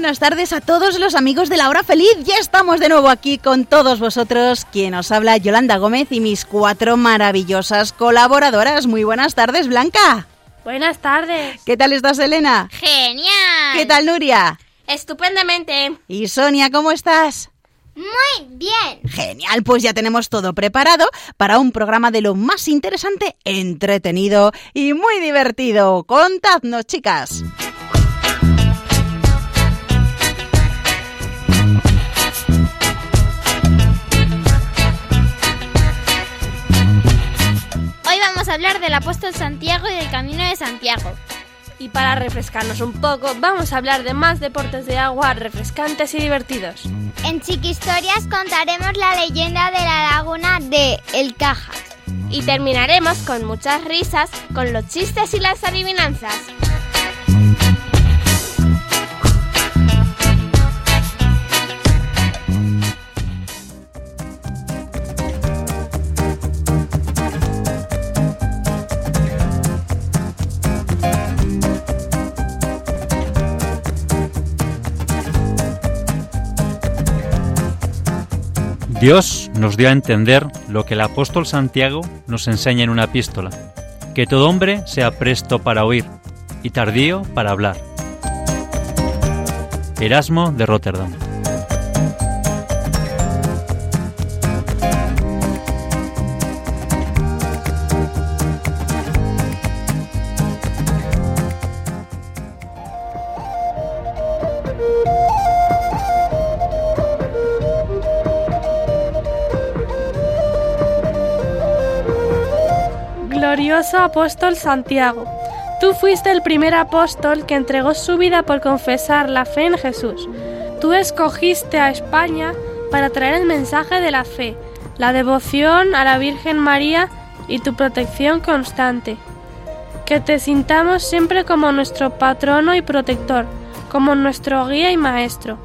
Buenas tardes a todos los amigos de la hora feliz. Ya estamos de nuevo aquí con todos vosotros. Quien os habla, Yolanda Gómez y mis cuatro maravillosas colaboradoras. Muy buenas tardes, Blanca. Buenas tardes. ¿Qué tal estás, Elena? Genial. ¿Qué tal, Nuria? Estupendamente. Y Sonia, ¿cómo estás? Muy bien. Genial, pues ya tenemos todo preparado para un programa de lo más interesante, entretenido y muy divertido. Contadnos, chicas. A hablar del apóstol Santiago y del camino de Santiago. Y para refrescarnos un poco, vamos a hablar de más deportes de agua refrescantes y divertidos. En Chiqui Historias contaremos la leyenda de la laguna de El Cajas. Y terminaremos con muchas risas, con los chistes y las adivinanzas. Dios nos dio a entender lo que el apóstol Santiago nos enseña en una epístola, que todo hombre sea presto para oír y tardío para hablar. Erasmo de Rotterdam. Apóstol Santiago, tú fuiste el primer apóstol que entregó su vida por confesar la fe en Jesús. Tú escogiste a España para traer el mensaje de la fe, la devoción a la Virgen María y tu protección constante. Que te sintamos siempre como nuestro patrono y protector, como nuestro guía y maestro.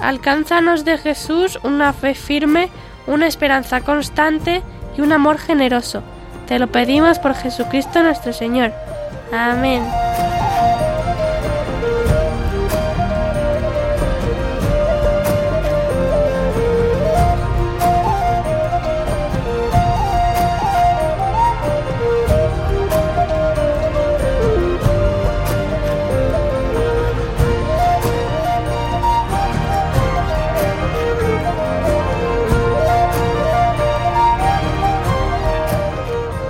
Alcánzanos de Jesús una fe firme, una esperanza constante y un amor generoso. Te lo pedimos por Jesucristo nuestro Señor. Amén.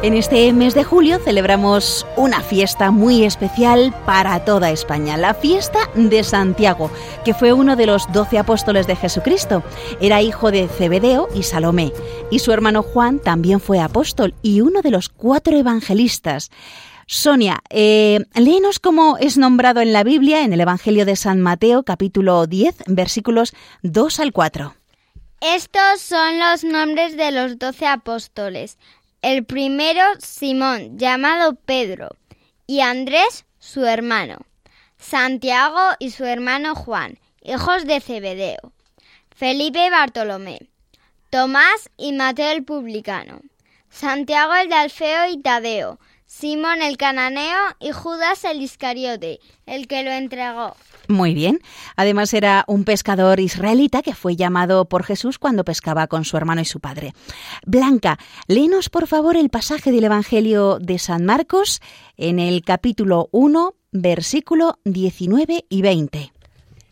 En este mes de julio celebramos una fiesta muy especial para toda España, la fiesta de Santiago, que fue uno de los doce apóstoles de Jesucristo. Era hijo de Zebedeo y Salomé, y su hermano Juan también fue apóstol y uno de los cuatro evangelistas. Sonia, eh, léenos cómo es nombrado en la Biblia, en el Evangelio de San Mateo, capítulo 10, versículos 2 al 4. Estos son los nombres de los doce apóstoles. El primero, Simón, llamado Pedro, y Andrés, su hermano. Santiago y su hermano Juan, hijos de Zebedeo. Felipe y Bartolomé. Tomás y Mateo el publicano. Santiago el de Alfeo y Tadeo. Simón el cananeo y Judas el Iscariote, el que lo entregó. Muy bien. Además era un pescador israelita que fue llamado por Jesús cuando pescaba con su hermano y su padre. Blanca, léenos por favor el pasaje del Evangelio de San Marcos en el capítulo 1, versículo 19 y 20.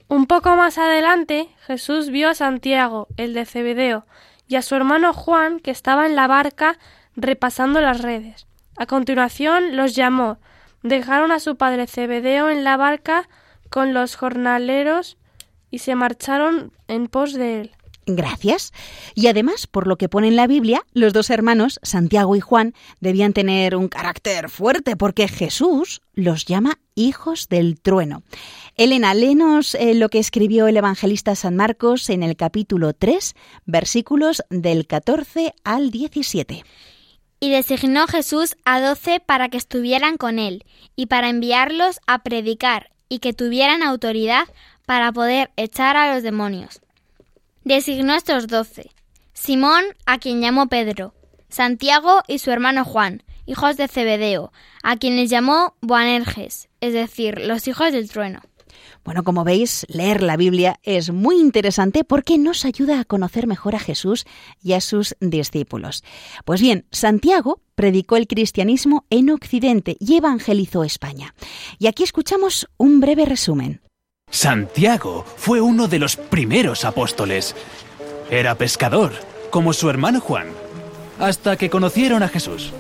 Un poco más adelante, Jesús vio a Santiago, el de Zebedeo, y a su hermano Juan, que estaba en la barca repasando las redes. A continuación los llamó. Dejaron a su padre Zebedeo en la barca con los jornaleros y se marcharon en pos de él. Gracias. Y además, por lo que pone en la Biblia, los dos hermanos, Santiago y Juan, debían tener un carácter fuerte porque Jesús los llama hijos del trueno. Elena, léenos eh, lo que escribió el evangelista San Marcos en el capítulo 3, versículos del 14 al 17. Y designó Jesús a doce para que estuvieran con él y para enviarlos a predicar y que tuvieran autoridad para poder echar a los demonios. Designó estos doce. Simón, a quien llamó Pedro, Santiago y su hermano Juan, hijos de Zebedeo, a quienes llamó Boanerges, es decir, los hijos del trueno. Bueno, como veis, leer la Biblia es muy interesante porque nos ayuda a conocer mejor a Jesús y a sus discípulos. Pues bien, Santiago predicó el cristianismo en Occidente y evangelizó España. Y aquí escuchamos un breve resumen. Santiago fue uno de los primeros apóstoles. Era pescador, como su hermano Juan, hasta que conocieron a Jesús.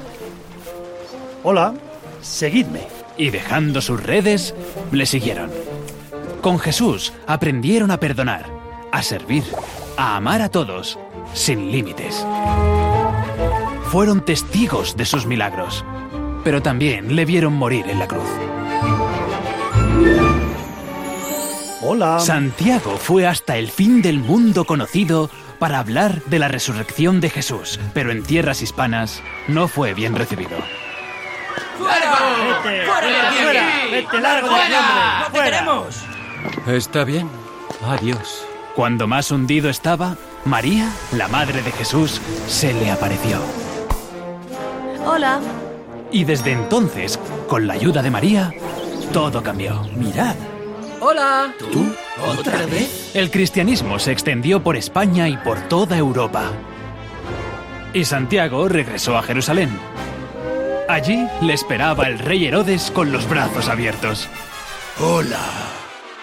Hola, seguidme. Y dejando sus redes, le siguieron. Con Jesús aprendieron a perdonar, a servir, a amar a todos, sin límites. Fueron testigos de sus milagros, pero también le vieron morir en la cruz. Hola. Santiago fue hasta el fin del mundo conocido para hablar de la resurrección de Jesús, pero en tierras hispanas no fue bien recibido. ¡Fuera! ¡Fuera! ¡Fuera! ¡Vete largo de aquí, hombre! ¡No te queremos! Está bien. Adiós. Cuando más hundido estaba, María, la madre de Jesús, se le apareció. Hola. Y desde entonces, con la ayuda de María, todo cambió. Mirad. Hola. ¿Tú? ¿Otra vez? El cristianismo se extendió por España y por toda Europa. Y Santiago regresó a Jerusalén. Allí le esperaba el rey Herodes con los brazos abiertos. Hola.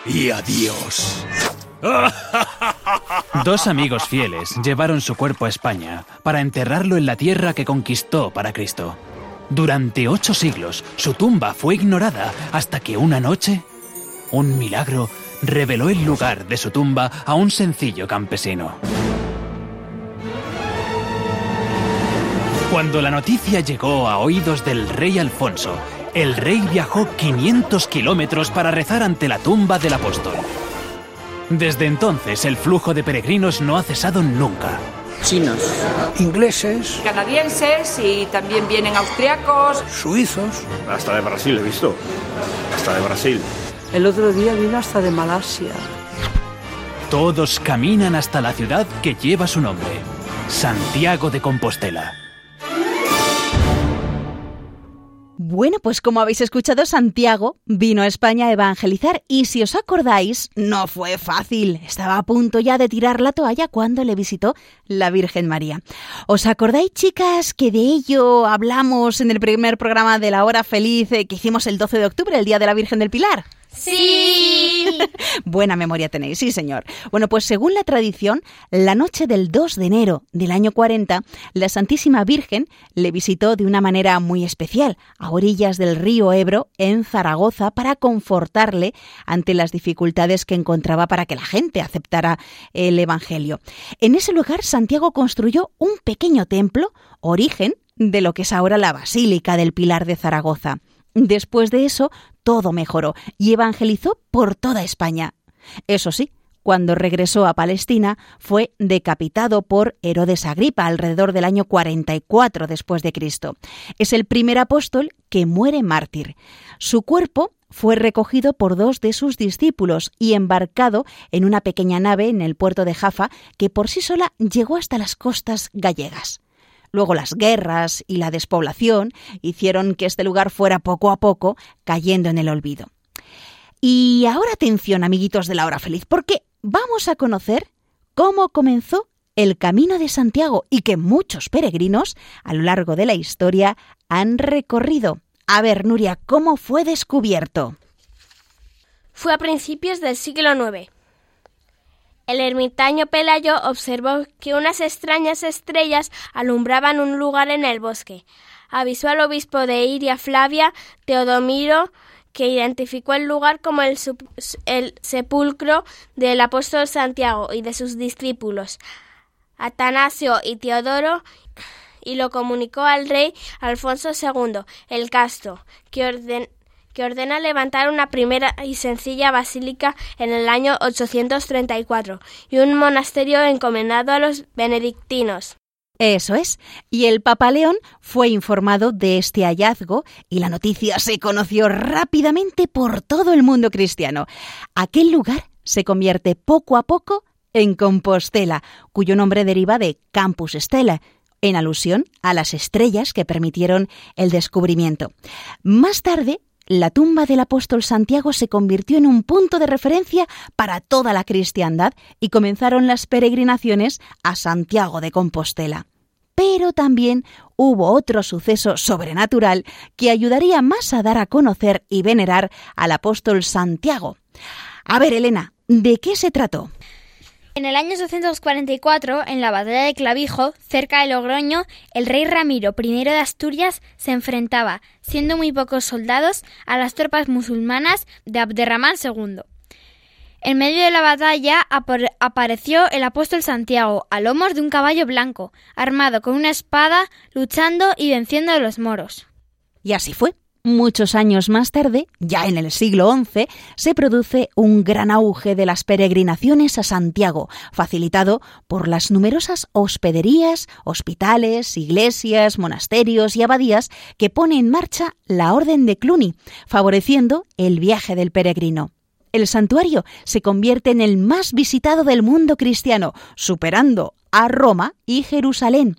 Y adiós. Dos amigos fieles llevaron su cuerpo a España para enterrarlo en la tierra que conquistó para Cristo. Durante ocho siglos su tumba fue ignorada hasta que una noche un milagro reveló el lugar de su tumba a un sencillo campesino. Cuando la noticia llegó a oídos del rey Alfonso, el rey viajó 500 kilómetros para rezar ante la tumba del apóstol. Desde entonces el flujo de peregrinos no ha cesado nunca. Chinos, Ingleses, canadienses y también vienen austriacos. suizos. Hasta de Brasil he visto. Hasta de Brasil. El otro día vino hasta de Malasia. Todos caminan hasta la ciudad que lleva su nombre, Santiago de Compostela. Bueno, pues como habéis escuchado, Santiago vino a España a evangelizar y si os acordáis, no fue fácil. Estaba a punto ya de tirar la toalla cuando le visitó la Virgen María. ¿Os acordáis, chicas, que de ello hablamos en el primer programa de la hora feliz eh, que hicimos el 12 de octubre, el Día de la Virgen del Pilar? Sí. Buena memoria tenéis, sí señor. Bueno, pues según la tradición, la noche del 2 de enero del año 40, la Santísima Virgen le visitó de una manera muy especial a orillas del río Ebro, en Zaragoza, para confortarle ante las dificultades que encontraba para que la gente aceptara el Evangelio. En ese lugar, Santiago construyó un pequeño templo, origen de lo que es ahora la Basílica del Pilar de Zaragoza. Después de eso, todo mejoró y evangelizó por toda España. Eso sí, cuando regresó a Palestina, fue decapitado por Herodes Agripa alrededor del año 44 después de Cristo. Es el primer apóstol que muere mártir. Su cuerpo fue recogido por dos de sus discípulos y embarcado en una pequeña nave en el puerto de Jaffa que por sí sola llegó hasta las costas gallegas. Luego las guerras y la despoblación hicieron que este lugar fuera poco a poco cayendo en el olvido. Y ahora atención, amiguitos de la hora feliz, porque vamos a conocer cómo comenzó el Camino de Santiago y que muchos peregrinos a lo largo de la historia han recorrido. A ver, Nuria, ¿cómo fue descubierto? Fue a principios del siglo IX. El ermitaño Pelayo observó que unas extrañas estrellas alumbraban un lugar en el bosque. Avisó al obispo de Iria Flavia, Teodomiro, que identificó el lugar como el, sepulcro del apóstol Santiago y de sus discípulos, Atanasio y Teodoro, y lo comunicó al rey Alfonso II el Casto, que, que ordena levantar una primera y sencilla basílica en el año 834 y un monasterio encomendado a los benedictinos. Eso es. Y el Papa León fue informado de este hallazgo y la noticia se conoció rápidamente por todo el mundo cristiano. Aquel lugar se convierte poco a poco en Compostela, cuyo nombre deriva de Campus Stella, en alusión a las estrellas que permitieron el descubrimiento. Más tarde, la tumba del apóstol Santiago se convirtió en un punto de referencia para toda la cristiandad y comenzaron las peregrinaciones a Santiago de Compostela. Pero también hubo otro suceso sobrenatural que ayudaría más a dar a conocer y venerar al apóstol Santiago. A ver, Elena, ¿de qué se trató? En el año 844, en la batalla de Clavijo, cerca de Logroño, el rey Ramiro I de Asturias se enfrentaba, siendo muy pocos soldados, a las tropas musulmanas de Abderramán II. En medio de la batalla apareció el apóstol Santiago a lomos de un caballo blanco, armado con una espada, luchando y venciendo a los moros. Y así fue. Muchos años más tarde, ya en el siglo XI, se produce un gran auge de las peregrinaciones a Santiago, facilitado por las numerosas hospederías, hospitales, iglesias, monasterios y abadías que pone en marcha la Orden de Cluny, favoreciendo el viaje del peregrino. El santuario se convierte en el más visitado del mundo cristiano, superando a Roma y Jerusalén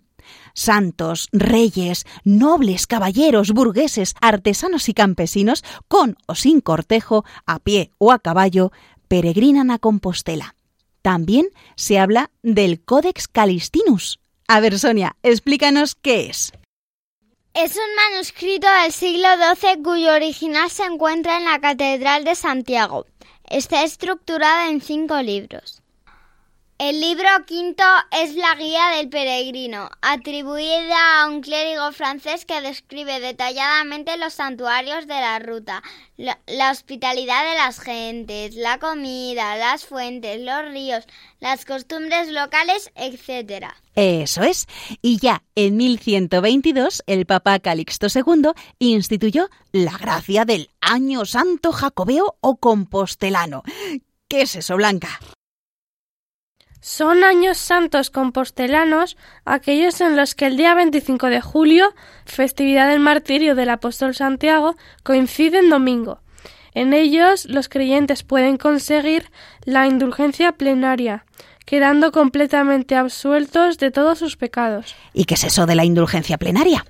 santos, reyes, nobles, caballeros, burgueses, artesanos y campesinos, con o sin cortejo, a pie o a caballo, peregrinan a Compostela. También se habla del Codex Calistinus. A ver, Sonia, explícanos qué es. Es un manuscrito del siglo XII cuyo original se encuentra en la Catedral de Santiago. Está estructurada en cinco libros. El libro quinto es la Guía del Peregrino, atribuida a un clérigo francés que describe detalladamente los santuarios de la ruta, la, hospitalidad de las gentes, la comida, las fuentes, los ríos, las costumbres locales, etc. Eso es. Y ya en 1122 el Papa Calixto II instituyó la gracia del Año Santo Jacobeo o Compostelano. ¿Qué es eso, Blanca? Son años santos compostelanos aquellos en los que el día 25 de julio, festividad del martirio del apóstol Santiago, coincide en domingo. En ellos los creyentes pueden conseguir la indulgencia plenaria, quedando completamente absueltos de todos sus pecados. ¿Y qué es eso de la indulgencia plenaria?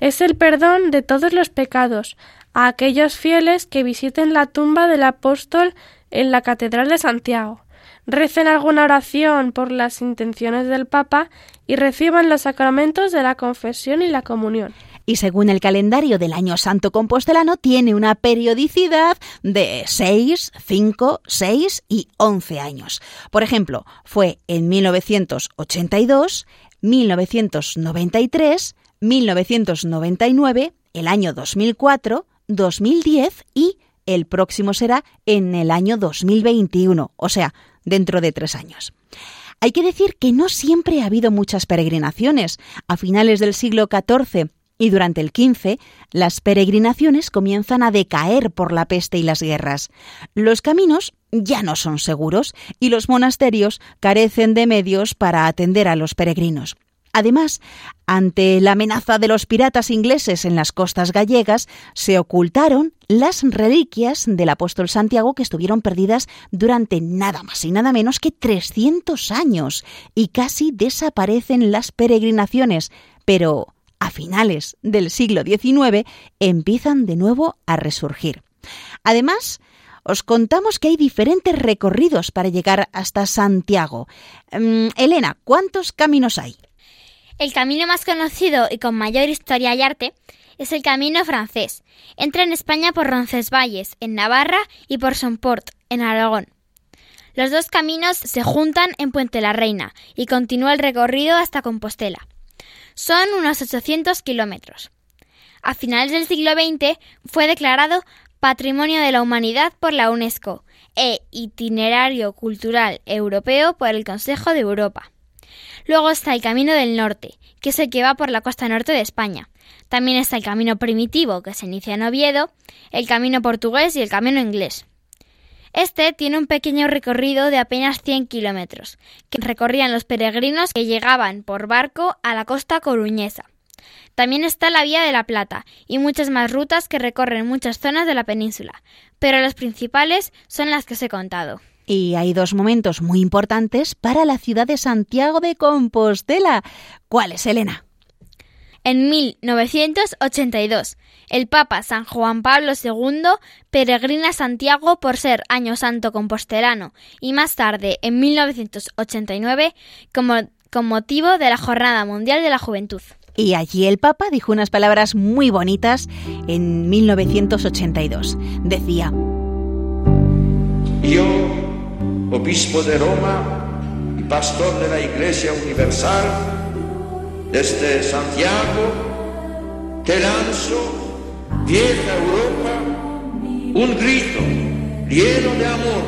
Es el perdón de todos los pecados a aquellos fieles que visiten la tumba del apóstol en la Catedral de Santiago recen alguna oración por las intenciones del Papa y reciban los sacramentos de la confesión y la comunión. Y según el calendario del Año Santo Compostelano, tiene una periodicidad de 6, 5, 6 y 11 años. Por ejemplo, fue en 1982, 1993, 1999, el año 2004, 2010 y el próximo será en el año 2021, o sea, dentro de tres años. Hay que decir que no siempre ha habido muchas peregrinaciones. A finales del siglo XIV y durante el XV, las peregrinaciones comienzan a decaer por la peste y las guerras. Los caminos ya no son seguros y los monasterios carecen de medios para atender a los peregrinos. Además, ante la amenaza de los piratas ingleses en las costas gallegas, se ocultaron las reliquias del apóstol Santiago que estuvieron perdidas durante nada más y nada menos que 300 años y casi desaparecen las peregrinaciones, pero a finales del siglo XIX empiezan de nuevo a resurgir. Además, os contamos que hay diferentes recorridos para llegar hasta Santiago. Mm, Elena, ¿cuántos caminos hay? El camino más conocido y con mayor historia y arte es el camino francés. Entra en España por Roncesvalles, en Navarra, y por Somport, en Aragón. Los dos caminos se juntan en Puente la Reina y continúa el recorrido hasta Compostela. Son unos 800 kilómetros. A finales del siglo XX fue declarado Patrimonio de la Humanidad por la UNESCO e Itinerario Cultural Europeo por el Consejo de Europa. Luego está el Camino del Norte, que es el que va por la costa norte de España. También está el Camino Primitivo, que se inicia en Oviedo, el Camino Portugués y el Camino Inglés. Este tiene un pequeño recorrido de apenas 100 kilómetros, que recorrían los peregrinos que llegaban por barco a la costa coruñesa. También está la Vía de la Plata y muchas más rutas que recorren muchas zonas de la península, pero las principales son las que os he contado. Y hay dos momentos muy importantes para la ciudad de Santiago de Compostela. ¿Cuáles, Elena? En 1982, el Papa San Juan Pablo II peregrina a Santiago por ser Año Santo compostelano y más tarde, en 1989, como, con motivo de la Jornada Mundial de la Juventud. Y allí el Papa dijo unas palabras muy bonitas en 1982. Decía, Yo, obispo de Roma y pastor de la Iglesia Universal, desde Santiago, te lanzo, vieja Europa, un grito lleno de amor.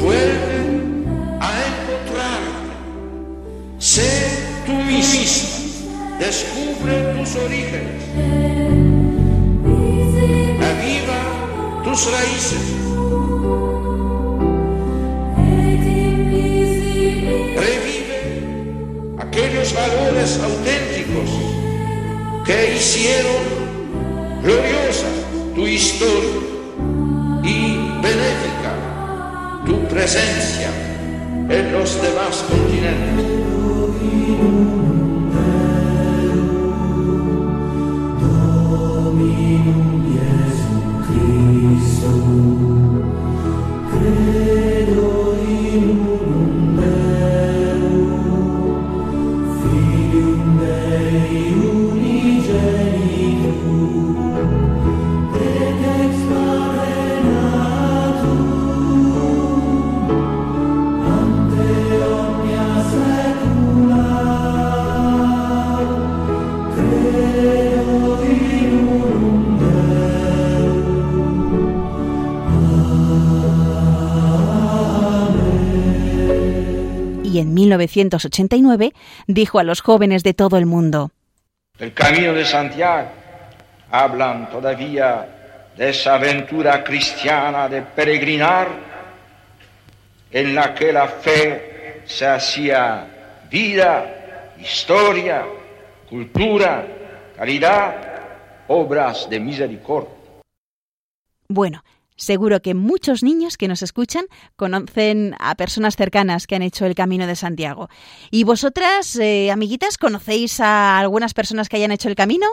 Vuelve a encontrarte, sé tú mismo, descubre tus orígenes, aviva tus raíces. Valores auténticos que hicieron gloriosa tu historia y benéfica tu presencia en los demás continentes. Y en 1989 dijo a los jóvenes de todo el mundo, El camino de Santiago hablan todavía de esa aventura cristiana de peregrinar en la que la fe se hacía vida, historia, cultura, caridad, obras de misericordia. Bueno, Seguro que muchos niños que nos escuchan conocen a personas cercanas que han hecho el Camino de Santiago. ¿Y vosotras, eh, amiguitas, conocéis a algunas personas que hayan hecho el camino?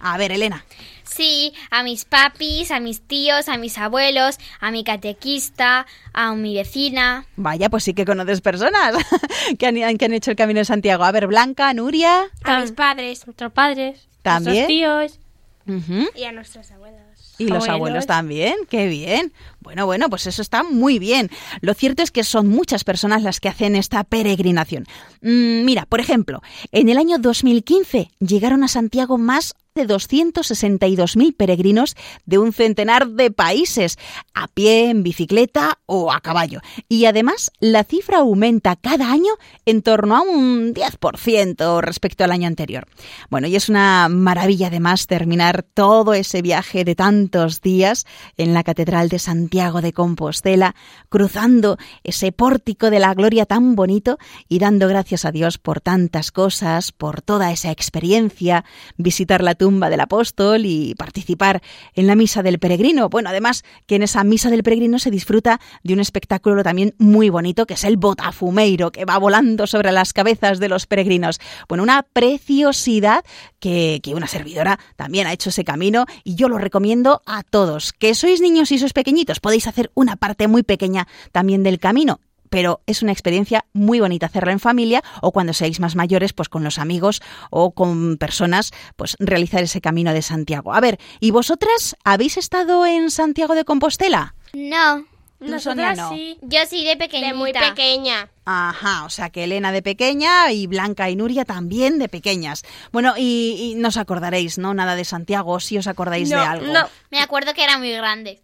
A ver, Elena. Sí, a mis papis, a mis tíos, a mis abuelos, a mi catequista, a mi vecina. Vaya, pues sí que conoces personas que han, que han hecho el Camino de Santiago. A ver, Blanca, Nuria. A mis padres, nuestros padres. ¿También? Nuestros tíos. Y a nuestros abuelos. Y los abuelos también, qué bien. Bueno, bueno, pues eso está muy bien. Lo cierto es que son muchas personas las que hacen esta peregrinación. Mm, mira, por ejemplo, en el año 2015 llegaron a Santiago más de 262.000 peregrinos de un centenar de países, a pie, en bicicleta o a caballo. Y además, la cifra aumenta cada año en torno a un 10% respecto al año anterior. Bueno, y es una maravilla además terminar todo ese viaje de tantos días en la Catedral de Santiago de Compostela, cruzando ese pórtico de la gloria tan bonito y dando gracias a Dios por tantas cosas, por toda esa experiencia, visitar la tumba del apóstol y participar en la misa del peregrino. Bueno, además que en esa misa del peregrino se disfruta de un espectáculo también muy bonito que es el botafumeiro que va volando sobre las cabezas de los peregrinos. Bueno, una preciosidad que, que una servidora también ha hecho ese camino y yo lo recomiendo a todos. Que sois niños y sois pequeñitos, podéis hacer una parte muy pequeña también del camino pero es una experiencia muy bonita hacerla en familia o cuando seáis más mayores, pues con los amigos o con personas, pues realizar ese camino de Santiago. A ver, ¿y vosotras habéis estado en Santiago de Compostela? No. ¿Tú, Sonia, no? sí. Yo sí de pequeñita. De muy pequeña. Ajá, o sea que Elena de pequeña y Blanca y Nuria también de pequeñas. Bueno, y, y no os acordaréis, ¿no? Nada de Santiago, si os acordáis de algo. No, Me acuerdo que era muy grande.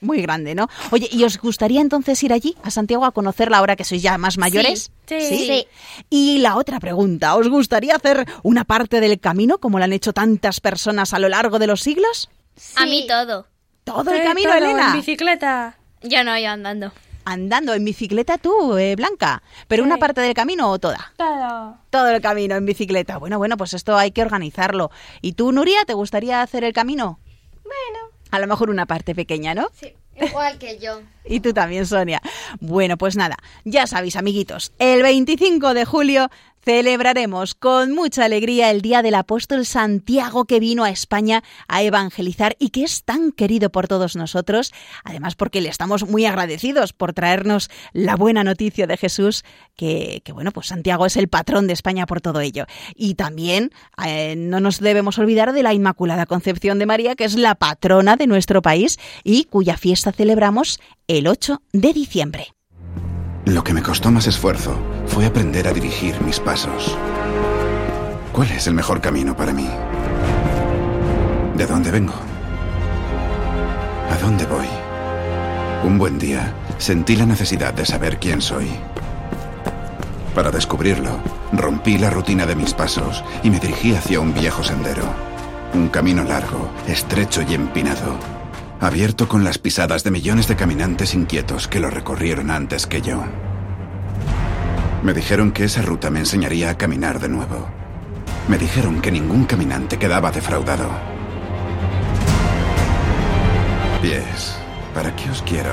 Muy grande, ¿no? Oye, ¿y os gustaría entonces ir allí, a Santiago, a conocerla ahora que sois ya más mayores? Sí. Sí. Y la otra pregunta, ¿os gustaría hacer una parte del camino como lo han hecho tantas personas a lo largo de los siglos? A mí todo. Todo el Sí, camino, todo, Elena. En bicicleta. Yo no, yo andando. Andando en bicicleta tú, eh, Blanca. ¿Pero una Sí. parte del camino o toda? Todo. Todo el camino en bicicleta. Bueno, bueno, pues esto hay que organizarlo. ¿Y tú, Nuria, te gustaría hacer el camino? Bueno, A lo mejor una parte pequeña, ¿no? sí, igual que yo. Y tú también, Sonia. Bueno, pues nada, ya sabéis, amiguitos, el 25 de julio celebraremos con mucha alegría el Día del Apóstol Santiago que vino a España a evangelizar y que es tan querido por todos nosotros, además porque le estamos muy agradecidos por traernos la buena noticia de Jesús, que, bueno, pues Santiago es el patrón de España por todo ello. Y también eh, no nos debemos olvidar de la Inmaculada Concepción de María, que es la patrona de nuestro país y cuya fiesta celebramos el 8 de diciembre. Lo que me costó más esfuerzo fue aprender a dirigir mis pasos. ¿Cuál es el mejor camino para mí? ¿De dónde vengo? ¿A dónde voy? Un buen día sentí la necesidad de saber quién soy. Para descubrirlo, rompí la rutina de mis pasos y me dirigí hacia un viejo sendero. Un camino largo, estrecho y empinado, abierto con las pisadas de millones de caminantes inquietos que lo recorrieron antes que yo. Me dijeron que esa ruta me enseñaría a caminar de nuevo. Me dijeron que ningún caminante quedaba defraudado. Pies, ¿para qué os quiero?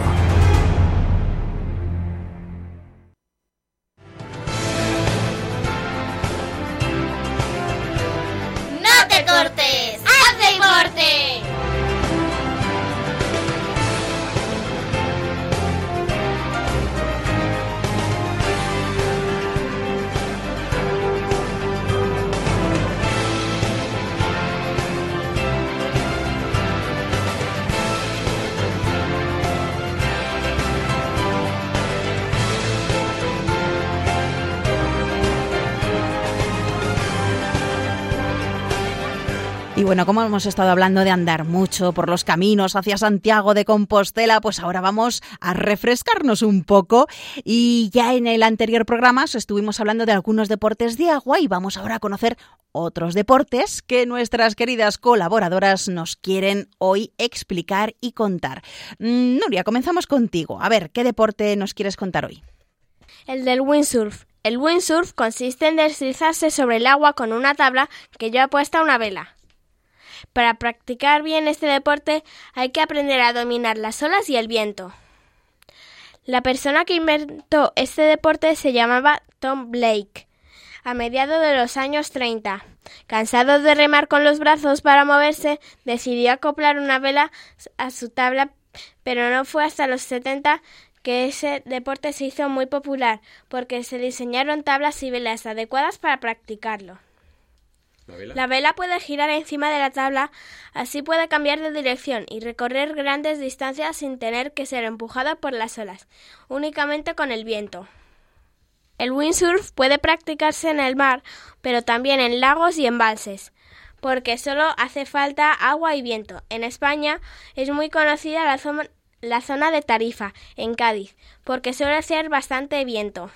Bueno, como hemos estado hablando de andar mucho por los caminos hacia Santiago de Compostela, pues ahora vamos a refrescarnos un poco. Y ya en el anterior programa os estuvimos hablando de algunos deportes de agua y vamos ahora a conocer otros deportes que nuestras queridas colaboradoras nos quieren hoy explicar y contar. Mm, Nuria, comenzamos contigo. A ver, ¿qué deporte nos quieres contar hoy? El del windsurf. El windsurf consiste en deslizarse sobre el agua con una tabla que lleva puesta una vela. Para practicar bien este deporte hay que aprender a dominar las olas y el viento. La persona que inventó este deporte se llamaba Tom Blake. A mediados de los años 30, cansado de remar con los brazos para moverse, decidió acoplar una vela a su tabla, pero no fue hasta los 70 que ese deporte se hizo muy popular, porque se diseñaron tablas y velas adecuadas para practicarlo. La vela puede girar encima de la tabla, así puede cambiar de dirección y recorrer grandes distancias sin tener que ser empujada por las olas, únicamente con el viento. El windsurf puede practicarse en el mar, pero también en lagos y embalses, porque solo hace falta agua y viento. En España es muy conocida la, zona, la zona de Tarifa, en Cádiz, porque suele hacer bastante viento.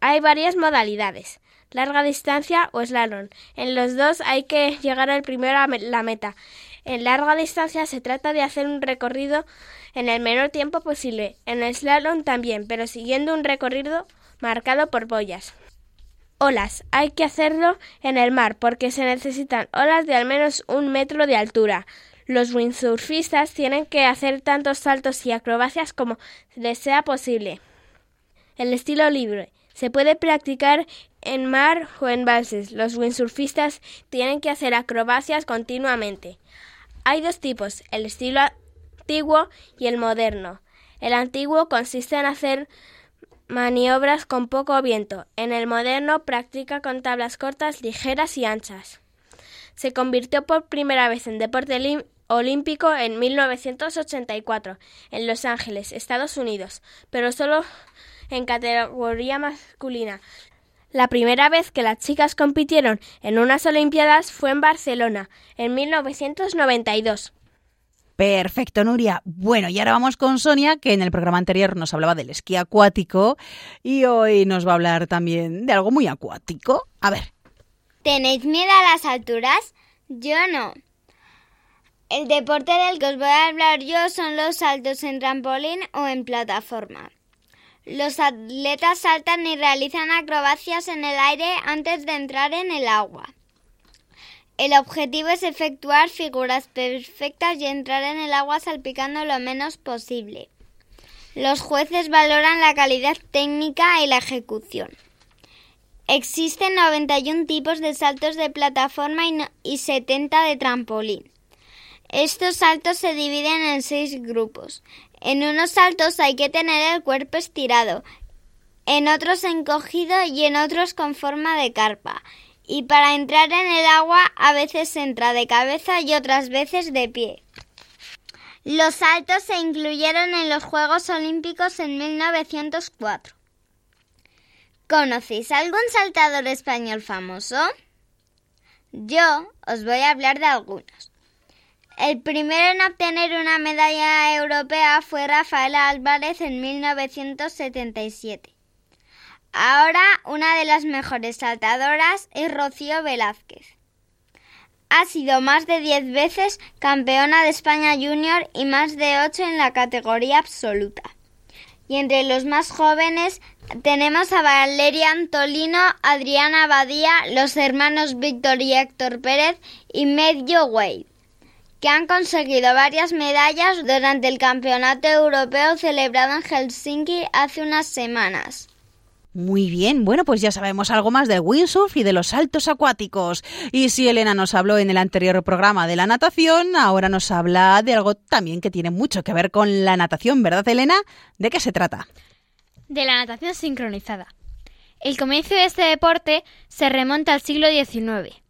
Hay varias modalidades larga distancia o slalom. En los dos hay que llegar al primero a la meta. En larga distancia se trata de hacer un recorrido en el menor tiempo posible. En el slalom también, pero siguiendo un recorrido marcado por boyas. Olas. Hay que hacerlo en el mar porque se necesitan olas de al menos un metro de altura. Los windsurfistas tienen que hacer tantos saltos y acrobacias como les sea posible. El estilo libre. Se puede practicar en mar o en balses. Los windsurfistas tienen que hacer acrobacias continuamente. Hay dos tipos, el estilo antiguo y el moderno. El antiguo consiste en hacer maniobras con poco viento. En el moderno practica con tablas cortas, ligeras y anchas. Se convirtió por primera vez en deporte olímpico en 1984 en Los Ángeles, Estados Unidos, pero solo en categoría masculina. La primera vez que las chicas compitieron en unas Olimpiadas fue en Barcelona, en 1992. Perfecto, Nuria. Bueno, y ahora vamos con Sonia, que en el programa anterior nos hablaba del esquí acuático y hoy nos va a hablar también de algo muy acuático. A ver. ¿Tenéis miedo a las alturas? Yo no. El deporte del que os voy a hablar yo son los saltos en trampolín o en plataforma. Los atletas saltan y realizan acrobacias en el aire antes de entrar en el agua. El objetivo es efectuar figuras perfectas y entrar en el agua salpicando lo menos posible. Los jueces valoran la calidad técnica y la ejecución. Existen 91 tipos de saltos de plataforma y 70 de trampolín. Estos saltos se dividen en seis grupos. En unos saltos hay que tener el cuerpo estirado, en otros encogido y en otros con forma de carpa. Y para entrar en el agua a veces entra de cabeza y otras veces de pie. Los saltos se incluyeron en los Juegos Olímpicos en 1904. ¿Conocéis algún saltador español famoso? Yo os voy a hablar de algunos. El primero en obtener una medalla europea fue Rafael Álvarez en 1977. Ahora una de las mejores saltadoras es Rocío Velázquez. Ha sido más de 10 veces campeona de España Junior y más de 8 en la categoría absoluta. Y entre los más jóvenes tenemos a Valeria Antolino, Adriana Badía, los hermanos Víctor y Héctor Pérez y Medio Wade que han conseguido varias medallas durante el Campeonato Europeo celebrado en Helsinki hace unas semanas. Muy bien, bueno, pues ya sabemos algo más del windsurf y de los saltos acuáticos. Y si Elena nos habló en el anterior programa de la natación, ahora nos habla de algo también que tiene mucho que ver con la natación, ¿verdad, Elena? ¿De qué se trata? De la natación sincronizada. El comienzo de este deporte se remonta al siglo XIX.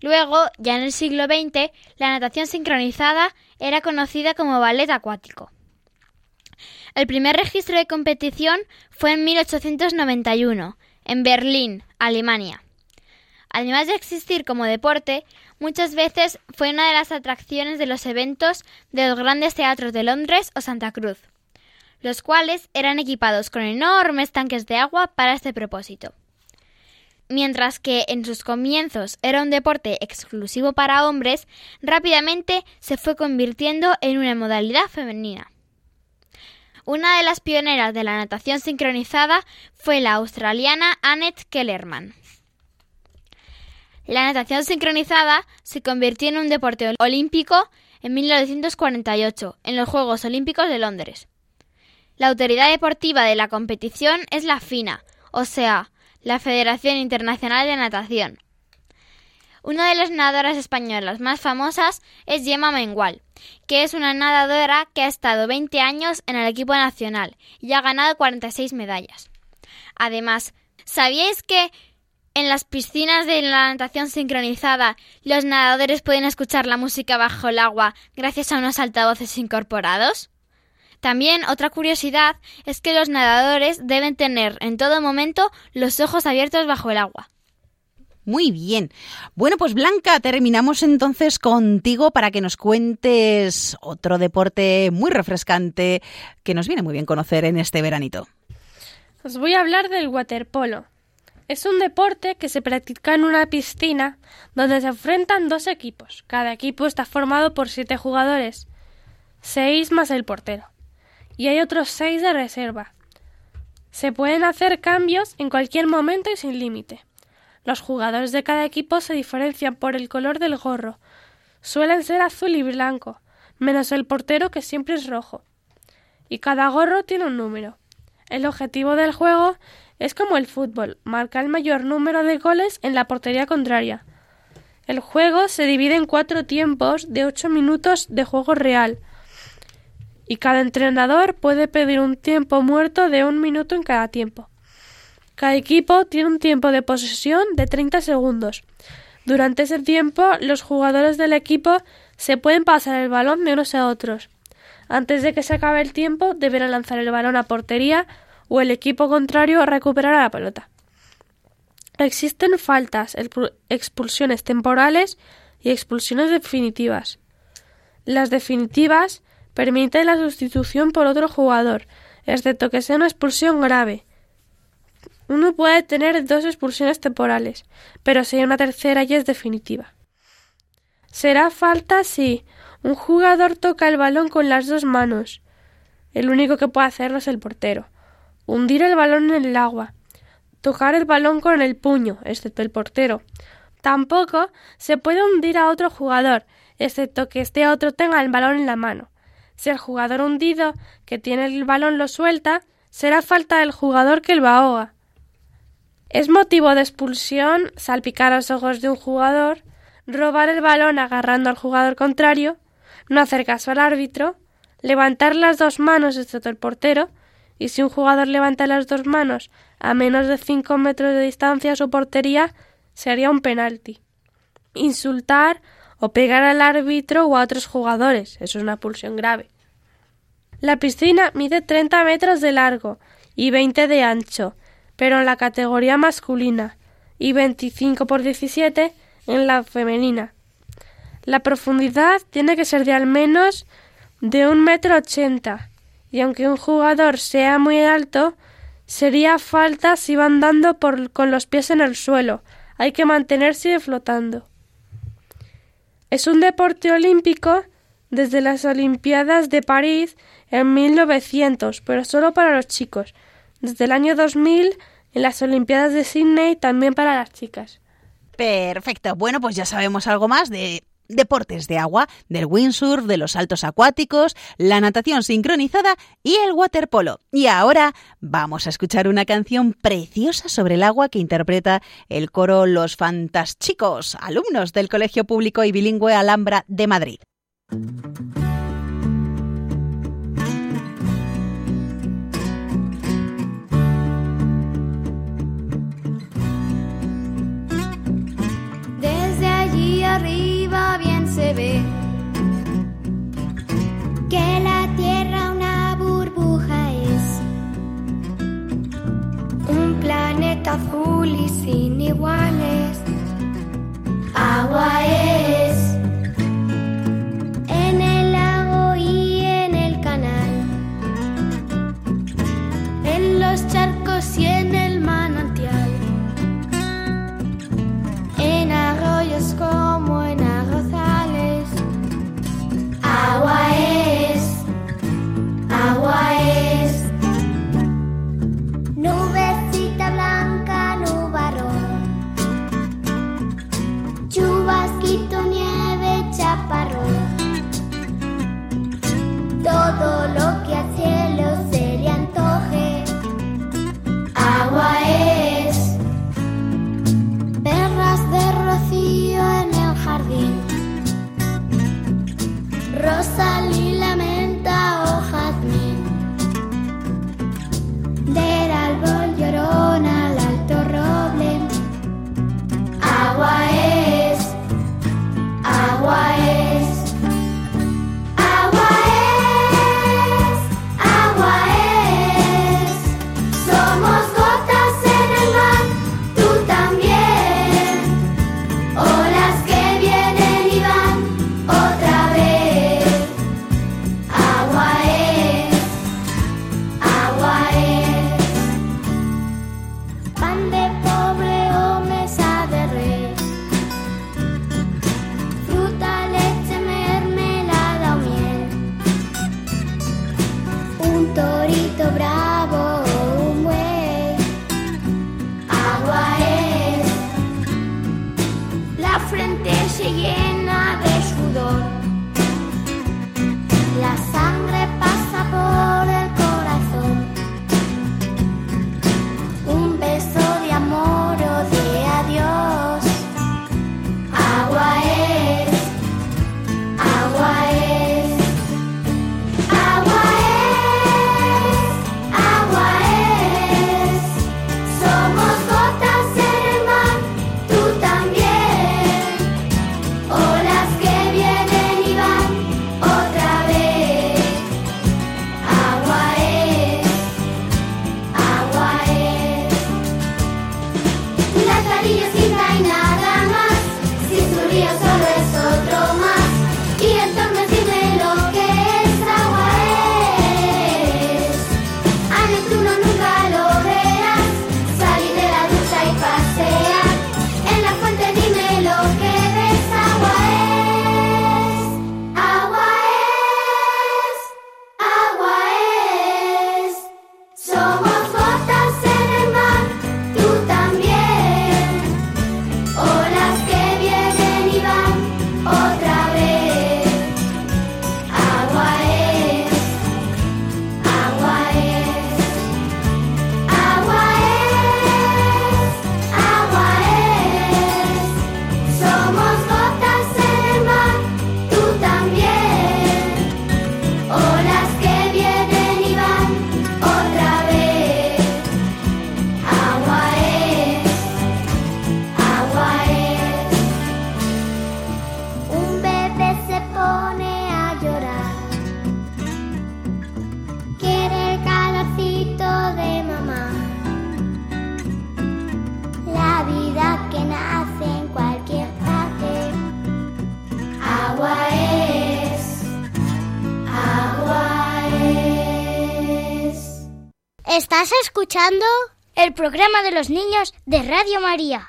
Luego, ya en el siglo XX, la natación sincronizada era conocida como ballet acuático. El primer registro de competición fue en 1891, en Berlín, Alemania. Además de existir como deporte, muchas veces fue una de las atracciones de los eventos de los grandes teatros de Londres o Santa Cruz, los cuales eran equipados con enormes tanques de agua para este propósito mientras que en sus comienzos era un deporte exclusivo para hombres, rápidamente se fue convirtiendo en una modalidad femenina. Una de las pioneras de la natación sincronizada fue la australiana Annette Kellerman. La natación sincronizada se convirtió en un deporte olímpico en 1948, en los Juegos Olímpicos de Londres. La autoridad deportiva de la competición es la FINA, o sea, la Federación Internacional de Natación. Una de las nadadoras españolas más famosas es Gemma Mengual, que es una nadadora que ha estado 20 años en el equipo nacional y ha ganado 46 medallas. Además, ¿sabíais que en las piscinas de la natación sincronizada los nadadores pueden escuchar la música bajo el agua gracias a unos altavoces incorporados? También otra curiosidad es que los nadadores deben tener en todo momento los ojos abiertos bajo el agua. Muy bien. Bueno, pues Blanca, terminamos entonces contigo para que nos cuentes otro deporte muy refrescante que nos viene muy bien conocer en este veranito. Os voy a hablar del waterpolo. Es un deporte que se practica en una piscina donde se enfrentan dos equipos. Cada equipo está formado por siete jugadores, seis más el portero y hay otros seis de reserva. Se pueden hacer cambios en cualquier momento y sin límite. Los jugadores de cada equipo se diferencian por el color del gorro. Suelen ser azul y blanco, menos el portero que siempre es rojo. Y cada gorro tiene un número. El objetivo del juego es como el fútbol, marcar el mayor número de goles en la portería contraria. El juego se divide en cuatro tiempos de ocho minutos de juego real, y cada entrenador puede pedir un tiempo muerto de un minuto en cada tiempo. Cada equipo tiene un tiempo de posesión de 30 segundos. Durante ese tiempo, los jugadores del equipo se pueden pasar el balón de unos a otros. Antes de que se acabe el tiempo, deberán lanzar el balón a portería o el equipo contrario recuperará la pelota. Existen faltas, expulsiones temporales y expulsiones definitivas. Las definitivas permiten la sustitución por otro jugador, excepto que sea una expulsión grave. Uno puede tener dos expulsiones temporales, pero si hay una tercera y es definitiva. Será falta si un jugador toca el balón con las dos manos. El único que puede hacerlo es el portero. Hundir el balón en el agua. Tocar el balón con el puño, excepto el portero. Tampoco se puede hundir a otro jugador, excepto que este otro tenga el balón en la mano. Si el jugador hundido que tiene el balón lo suelta, será falta del jugador que lo ahoga. Es motivo de expulsión salpicar los ojos de un jugador, robar el balón agarrando al jugador contrario, no hacer caso al árbitro, levantar las dos manos excepto el portero, y si un jugador levanta las dos manos a menos de cinco metros de distancia su portería, sería un penalti. Insultar o pegar al árbitro o a otros jugadores, eso es una pulsión grave. La piscina mide 30 metros de largo y 20 de ancho, pero en la categoría masculina, y 25 por 17 en la femenina. La profundidad tiene que ser de al menos de un metro ochenta, y aunque un jugador sea muy alto, sería falta si va andando por, con los pies en el suelo. Hay que mantenerse flotando. Es un deporte olímpico desde las Olimpiadas de París en 1900, pero solo para los chicos. Desde el año 2000 en las Olimpiadas de Sydney también para las chicas. Perfecto. Bueno, pues ya sabemos algo más de deportes de agua, del windsurf, de los saltos acuáticos, la natación sincronizada y el waterpolo. Y ahora vamos a escuchar una canción preciosa sobre el agua que interpreta el coro Los Fantásticos, alumnos del Colegio Público y Bilingüe Alhambra de Madrid. Se ve. Que la tierra una burbuja es. Un planeta azul y sin iguales. Agua es Todo lo que al cielo se le antoje. Agua es. en el jardín. Rosalí lamenta o jazmín. Del árbol escuchando? El programa de los niños de Radio María.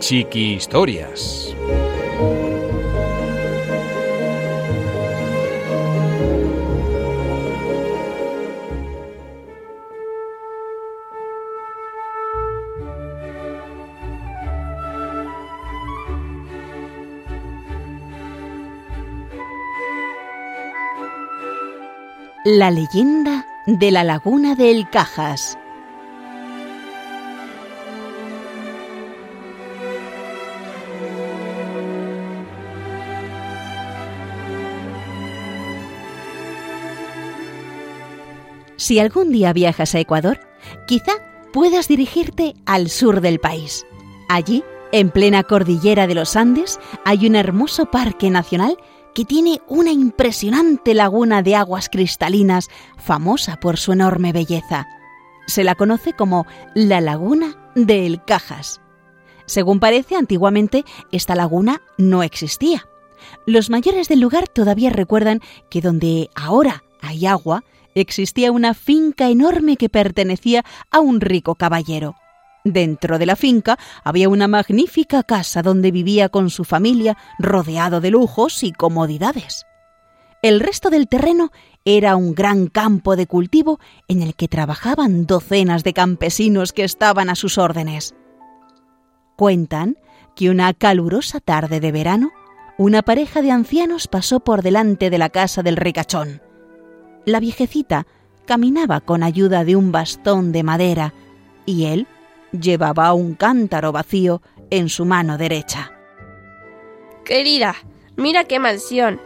Chiqui Historias. La leyenda de la laguna del Cajas. Si algún día viajas a Ecuador, quizá puedas dirigirte al sur del país. Allí, en plena cordillera de los Andes, hay un hermoso parque nacional que tiene una impresionante laguna de aguas cristalinas famosa por su enorme belleza. Se la conoce como la laguna del Cajas. Según parece, antiguamente esta laguna no existía. Los mayores del lugar todavía recuerdan que donde ahora hay agua, existía una finca enorme que pertenecía a un rico caballero. Dentro de la finca había una magnífica casa donde vivía con su familia rodeado de lujos y comodidades. El resto del terreno era un gran campo de cultivo en el que trabajaban docenas de campesinos que estaban a sus órdenes. Cuentan que una calurosa tarde de verano, una pareja de ancianos pasó por delante de la casa del ricachón. La viejecita caminaba con ayuda de un bastón de madera y él llevaba un cántaro vacío en su mano derecha. Querida, mira qué mansión.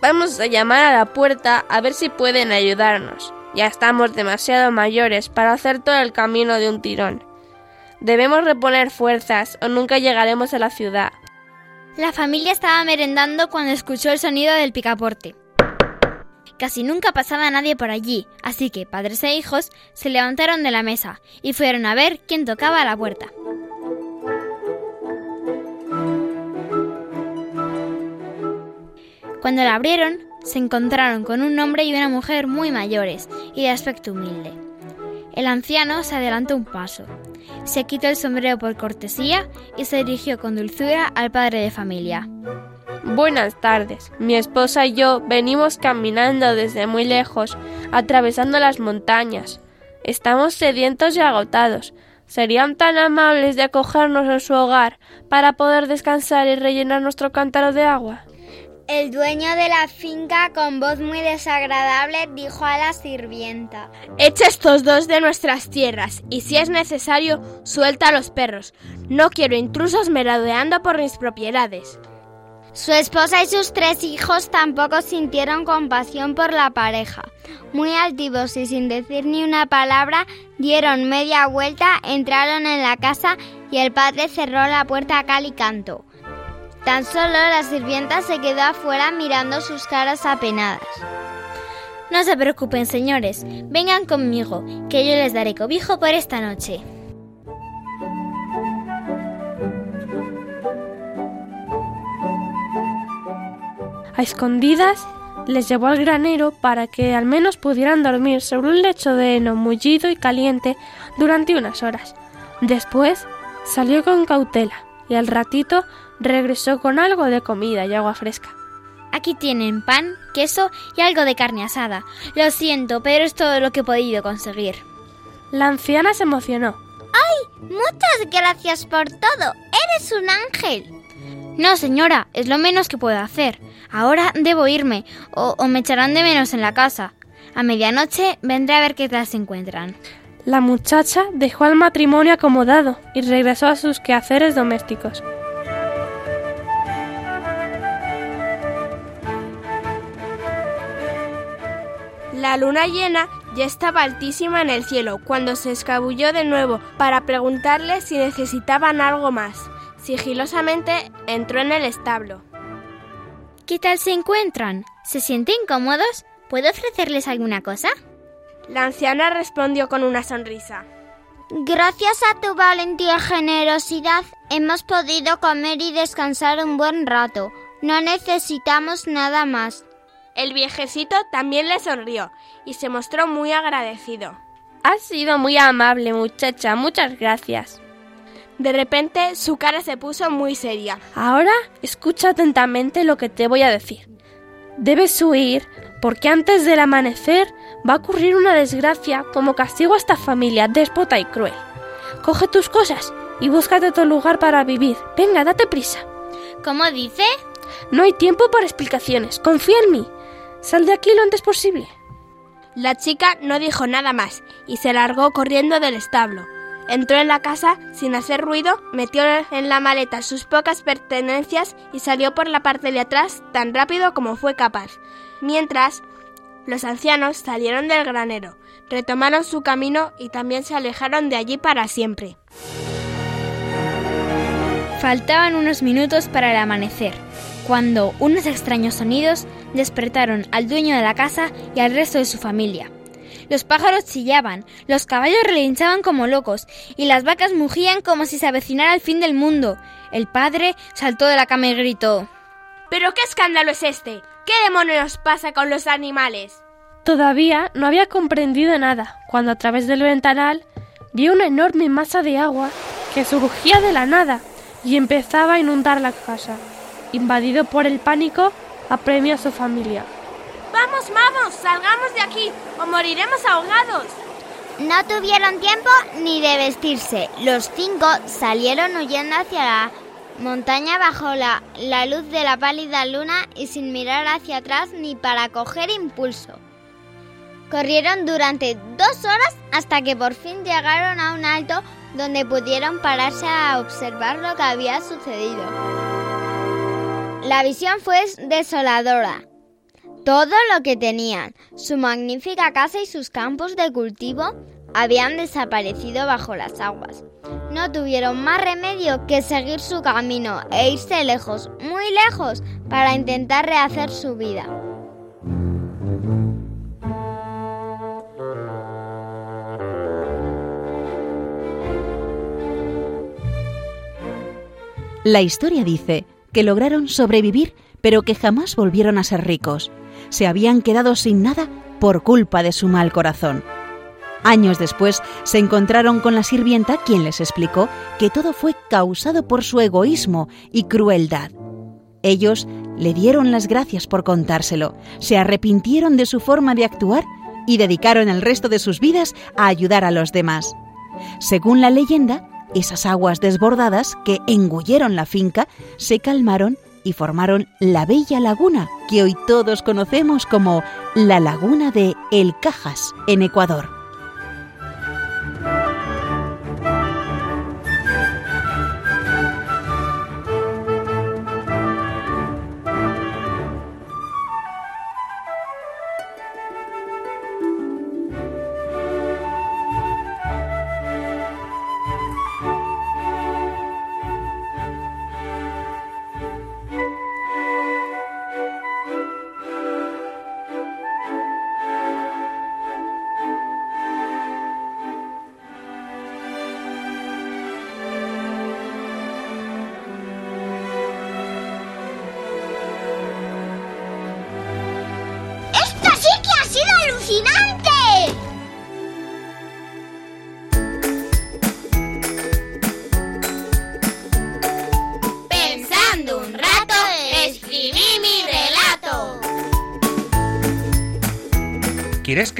Vamos a llamar a la puerta a ver si pueden ayudarnos. Ya estamos demasiado mayores para hacer todo el camino de un tirón. Debemos reponer fuerzas o nunca llegaremos a la ciudad. La familia estaba merendando cuando escuchó el sonido del picaporte. Casi nunca pasaba nadie por allí, así que padres e hijos se levantaron de la mesa y fueron a ver quién tocaba a la puerta. Cuando la abrieron, se encontraron con un hombre y una mujer muy mayores y de aspecto humilde. El anciano se adelantó un paso, se quitó el sombrero por cortesía y se dirigió con dulzura al padre de familia. Buenas tardes. Mi esposa y yo venimos caminando desde muy lejos, atravesando las montañas. Estamos sedientos y agotados. ¿Serían tan amables de acogernos en su hogar para poder descansar y rellenar nuestro cántaro de agua? El dueño de la finca, con voz muy desagradable, dijo a la sirvienta. Echa estos dos de nuestras tierras y si es necesario, suelta a los perros. No quiero intrusos merodeando por mis propiedades. Su esposa y sus tres hijos tampoco sintieron compasión por la pareja. Muy altivos y sin decir ni una palabra, dieron media vuelta, entraron en la casa y el padre cerró la puerta a cal y canto. Tan solo la sirvienta se quedó afuera mirando sus caras apenadas. No se preocupen, señores, vengan conmigo, que yo les daré cobijo por esta noche. A escondidas les llevó al granero para que al menos pudieran dormir sobre un lecho de heno mullido y caliente durante unas horas. Después salió con cautela y al ratito regresó con algo de comida y agua fresca. Aquí tienen pan, queso y algo de carne asada. Lo siento, pero es todo lo que he podido conseguir. La anciana se emocionó. ¡Ay! Muchas gracias por todo. Eres un ángel. No, señora, es lo menos que puedo hacer. Ahora debo irme, o, o me echarán de menos en la casa. A medianoche vendré a ver qué tal se encuentran. La muchacha dejó al matrimonio acomodado y regresó a sus quehaceres domésticos. La luna llena ya estaba altísima en el cielo cuando se escabulló de nuevo para preguntarle si necesitaban algo más. Sigilosamente entró en el establo. ¿Qué tal se encuentran? ¿Se sienten cómodos? ¿Puedo ofrecerles alguna cosa? La anciana respondió con una sonrisa. Gracias a tu valentía y generosidad hemos podido comer y descansar un buen rato. No necesitamos nada más. El viejecito también le sonrió y se mostró muy agradecido. Has sido muy amable, muchacha. Muchas gracias. De repente su cara se puso muy seria. Ahora escucha atentamente lo que te voy a decir. Debes huir porque antes del amanecer va a ocurrir una desgracia como castigo a esta familia déspota y cruel. Coge tus cosas y búscate otro lugar para vivir. Venga, date prisa. ¿Cómo dice? No hay tiempo para explicaciones. Confía en mí. Sal de aquí lo antes posible. La chica no dijo nada más y se largó corriendo del establo. Entró en la casa sin hacer ruido, metió en la maleta sus pocas pertenencias y salió por la parte de atrás tan rápido como fue capaz. Mientras, los ancianos salieron del granero, retomaron su camino y también se alejaron de allí para siempre. Faltaban unos minutos para el amanecer, cuando unos extraños sonidos despertaron al dueño de la casa y al resto de su familia. Los pájaros chillaban, los caballos relinchaban como locos y las vacas mugían como si se avecinara el fin del mundo. El padre saltó de la cama y gritó ¿Pero qué escándalo es este? ¿Qué demonios pasa con los animales? Todavía no había comprendido nada cuando a través del ventanal vio una enorme masa de agua que surgía de la nada y empezaba a inundar la casa. Invadido por el pánico, apremió a su familia. Vamos, vamos, salgamos de aquí o moriremos ahogados. No tuvieron tiempo ni de vestirse. Los cinco salieron huyendo hacia la montaña bajo la, la luz de la pálida luna y sin mirar hacia atrás ni para coger impulso. Corrieron durante dos horas hasta que por fin llegaron a un alto donde pudieron pararse a observar lo que había sucedido. La visión fue desoladora. Todo lo que tenían, su magnífica casa y sus campos de cultivo, habían desaparecido bajo las aguas. No tuvieron más remedio que seguir su camino e irse lejos, muy lejos, para intentar rehacer su vida. La historia dice que lograron sobrevivir, pero que jamás volvieron a ser ricos. Se habían quedado sin nada por culpa de su mal corazón. Años después se encontraron con la sirvienta quien les explicó que todo fue causado por su egoísmo y crueldad. Ellos le dieron las gracias por contárselo, se arrepintieron de su forma de actuar y dedicaron el resto de sus vidas a ayudar a los demás. Según la leyenda, esas aguas desbordadas que engulleron la finca se calmaron y formaron la bella laguna que hoy todos conocemos como la laguna de El Cajas, en Ecuador.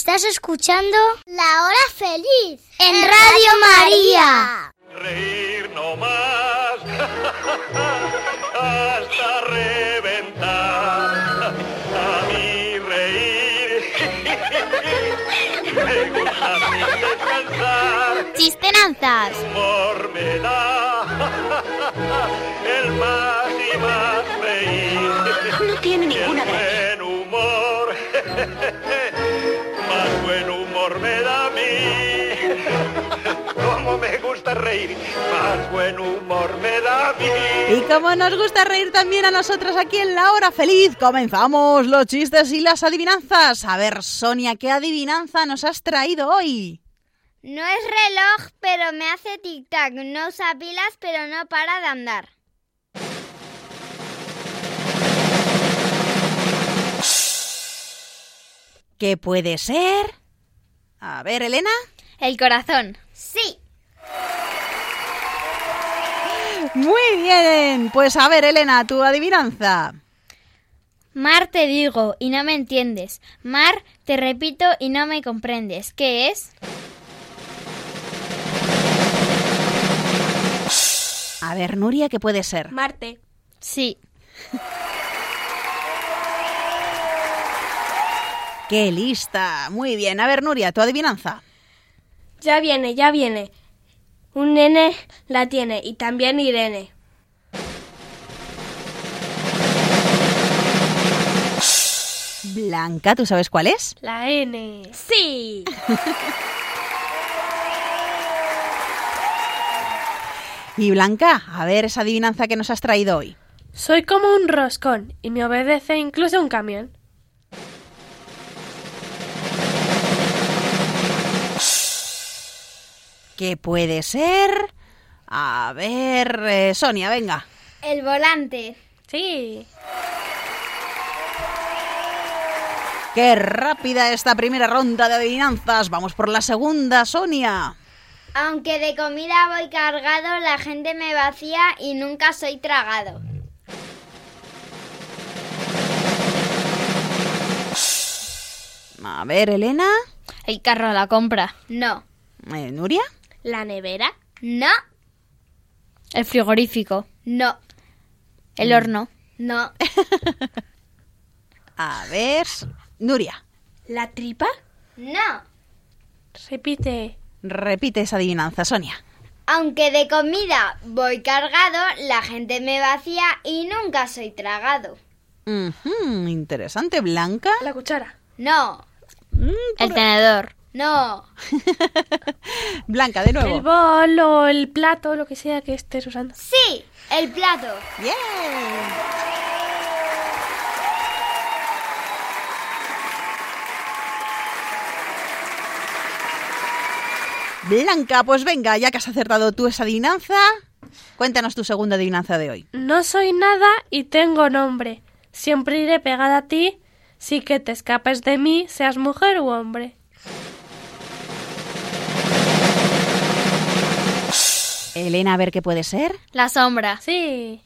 Estás escuchando La Hora Feliz en Radio María. Reír no más hasta reventar. A mí reír me gusta descansar. Chistenanzas. Humor me da el más Como me gusta reír, más buen humor me da a mí. Y como nos gusta reír también a nosotros aquí en La Hora Feliz, comenzamos los chistes y las adivinanzas. A ver, Sonia, ¿qué adivinanza nos has traído hoy? No es reloj, pero me hace tic-tac. No usa pilas, pero no para de andar. ¿Qué puede ser? A ver, Elena. El corazón. Sí. Muy bien. Pues a ver, Elena, tu adivinanza. Mar te digo y no me entiendes. Mar te repito y no me comprendes. ¿Qué es? A ver, Nuria, ¿qué puede ser? Marte. Sí. ¡Qué lista! Muy bien. A ver, Nuria, tu adivinanza. Ya viene, ya viene. Un nene la tiene y también Irene. Blanca, ¿tú sabes cuál es? La N. Sí. y Blanca, a ver esa adivinanza que nos has traído hoy. Soy como un roscón y me obedece incluso un camión. ¿Qué puede ser? A ver, eh, Sonia, venga. El volante. Sí. Qué rápida esta primera ronda de adivinanzas. Vamos por la segunda, Sonia. Aunque de comida voy cargado, la gente me vacía y nunca soy tragado. A ver, Elena. El carro a la compra. No. Eh, ¿Nuria? ¿La nevera? No. El frigorífico. No. El horno. No. A ver, Nuria. ¿La tripa? No. Repite. Repite esa adivinanza, Sonia. Aunque de comida voy cargado, la gente me vacía y nunca soy tragado. Interesante, Blanca. La cuchara. No. El tenedor. No. Blanca, de nuevo. El bol o el plato, lo que sea que estés usando. Sí, el plato. Bien. Blanca, pues venga, ya que has acertado tú esa adivinanza, cuéntanos tu segunda adivinanza de hoy. No soy nada y tengo nombre. Siempre iré pegada a ti, si que te escapes de mí, seas mujer u hombre. Elena, a ver qué puede ser. La sombra. Sí.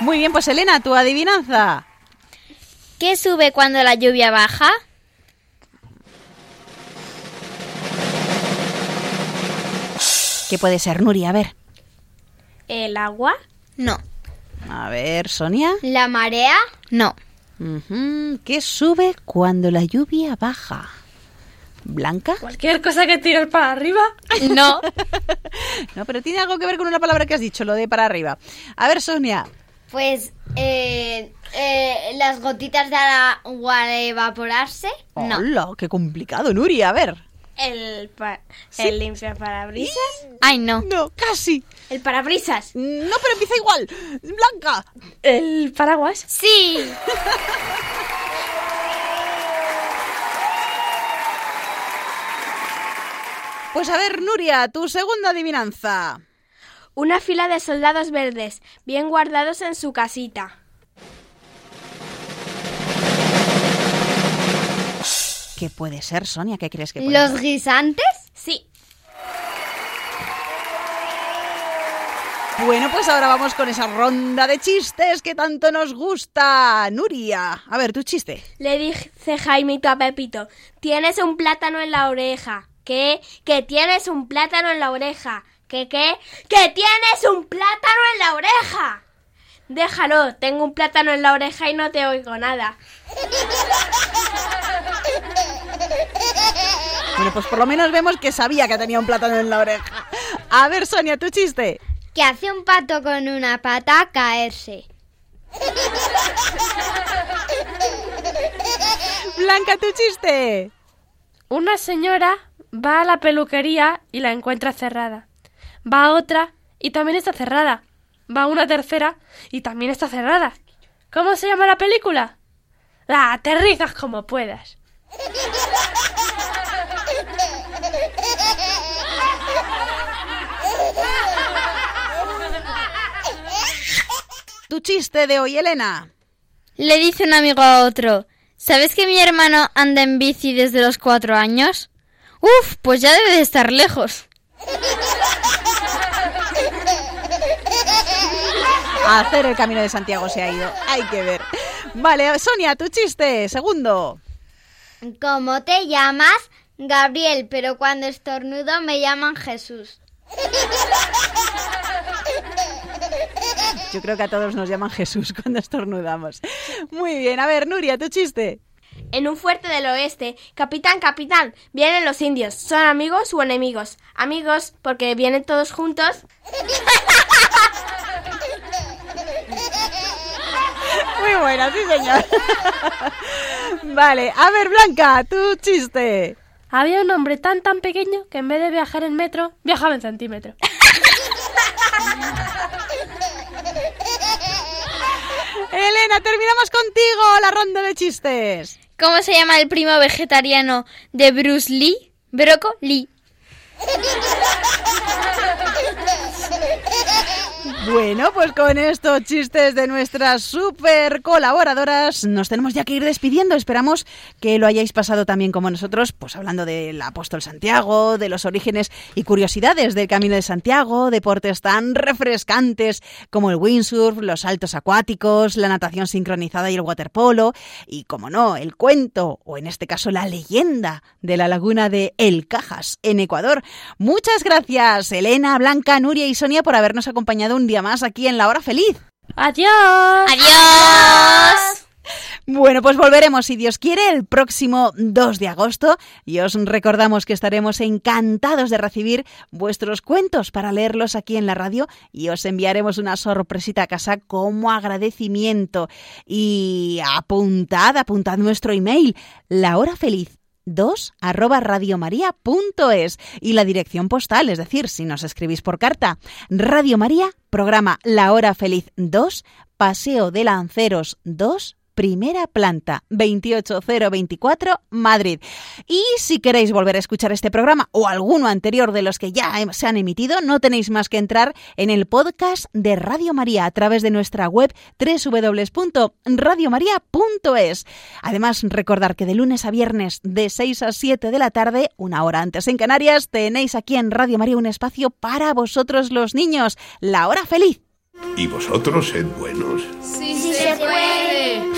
Muy bien, pues Elena, tu adivinanza. ¿Qué sube cuando la lluvia baja? ¿Qué puede ser, Nuria? A ver. ¿El agua? No. A ver, Sonia. ¿La marea? No. ¿Qué sube cuando la lluvia baja? ¿Blanca? Cualquier cosa que tires para arriba. No. No, pero tiene algo que ver con una palabra que has dicho, lo de para arriba. A ver, Sonia. Pues eh, eh, las gotitas de agua de evaporarse. No. Hola, qué complicado, Nuria. A ver. El, pa el limpiaparabrisas. Ay, no. No, casi. El parabrisas. No, pero empieza igual. Blanca. El paraguas. Sí. Pues a ver, Nuria, tu segunda adivinanza. Una fila de soldados verdes, bien guardados en su casita. ¿Qué puede ser, Sonia? ¿Qué crees que puede ¿Los ser? guisantes? Sí. Bueno, pues ahora vamos con esa ronda de chistes que tanto nos gusta. Nuria, a ver, tu chiste. Le dice Jaimito a Pepito, tienes un plátano en la oreja. ¿Qué? Que tienes un plátano en la oreja. ¿Qué qué? Que tienes un plátano en la oreja. Déjalo, tengo un plátano en la oreja y no te oigo nada. Bueno, pues por lo menos vemos que sabía que tenía un plátano en la oreja. A ver, Sonia, tu chiste. Que hace un pato con una pata caerse. Blanca, tu chiste. Una señora va a la peluquería y la encuentra cerrada. Va a otra y también está cerrada. Va a una tercera y también está cerrada. ¿Cómo se llama la película? La aterrizas como puedas. Tu chiste de hoy, Elena. Le dice un amigo a otro, ¿sabes que mi hermano anda en bici desde los cuatro años? Uf, pues ya debe de estar lejos. A hacer el camino de Santiago se ha ido. Hay que ver. Vale, Sonia, tu chiste, segundo. ¿Cómo te llamas? Gabriel, pero cuando estornudo me llaman Jesús. Yo creo que a todos nos llaman Jesús cuando estornudamos. Muy bien, a ver, Nuria, tu chiste. En un fuerte del oeste, capitán, capitán, vienen los indios. ¿Son amigos o enemigos? Amigos, porque vienen todos juntos. Muy buena, sí, señor. vale, a ver, Blanca, tu chiste. Había un hombre tan tan pequeño que en vez de viajar en metro, viajaba en centímetro. Elena, terminamos contigo la ronda de chistes. ¿Cómo se llama el primo vegetariano de Bruce Lee? Broco Lee. Bueno, pues con estos chistes de nuestras super colaboradoras nos tenemos ya que ir despidiendo. Esperamos que lo hayáis pasado también como nosotros, pues hablando del apóstol Santiago, de los orígenes y curiosidades del Camino de Santiago, deportes tan refrescantes como el windsurf, los saltos acuáticos, la natación sincronizada y el waterpolo, y como no, el cuento, o en este caso la leyenda de la laguna de El Cajas en Ecuador. Muchas gracias, Elena, Blanca, Nuria y Sonia, por habernos acompañado un día más aquí en La Hora Feliz. ¡Adiós! ¡Adiós! Bueno, pues volveremos, si Dios quiere, el próximo 2 de agosto y os recordamos que estaremos encantados de recibir vuestros cuentos para leerlos aquí en la radio y os enviaremos una sorpresita a casa como agradecimiento. Y apuntad, apuntad nuestro email, lahorafeliz 2 arroba radiomaria.es y la dirección postal, es decir, si nos escribís por carta, Radio María, programa La Hora Feliz 2, Paseo de Lanceros 2, primera planta, 28024, Madrid. Y si queréis volver a escuchar este programa o alguno anterior de los que ya se han emitido, no tenéis más que entrar en el podcast de Radio María a través de nuestra web www.radiomaria.es. Además, recordar que de lunes a viernes de 6 a 7 de la tarde, una hora antes en Canarias, tenéis aquí en Radio María un espacio para vosotros los niños, la hora feliz. ¿Y vosotros sed buenos? Sí, sí se puede.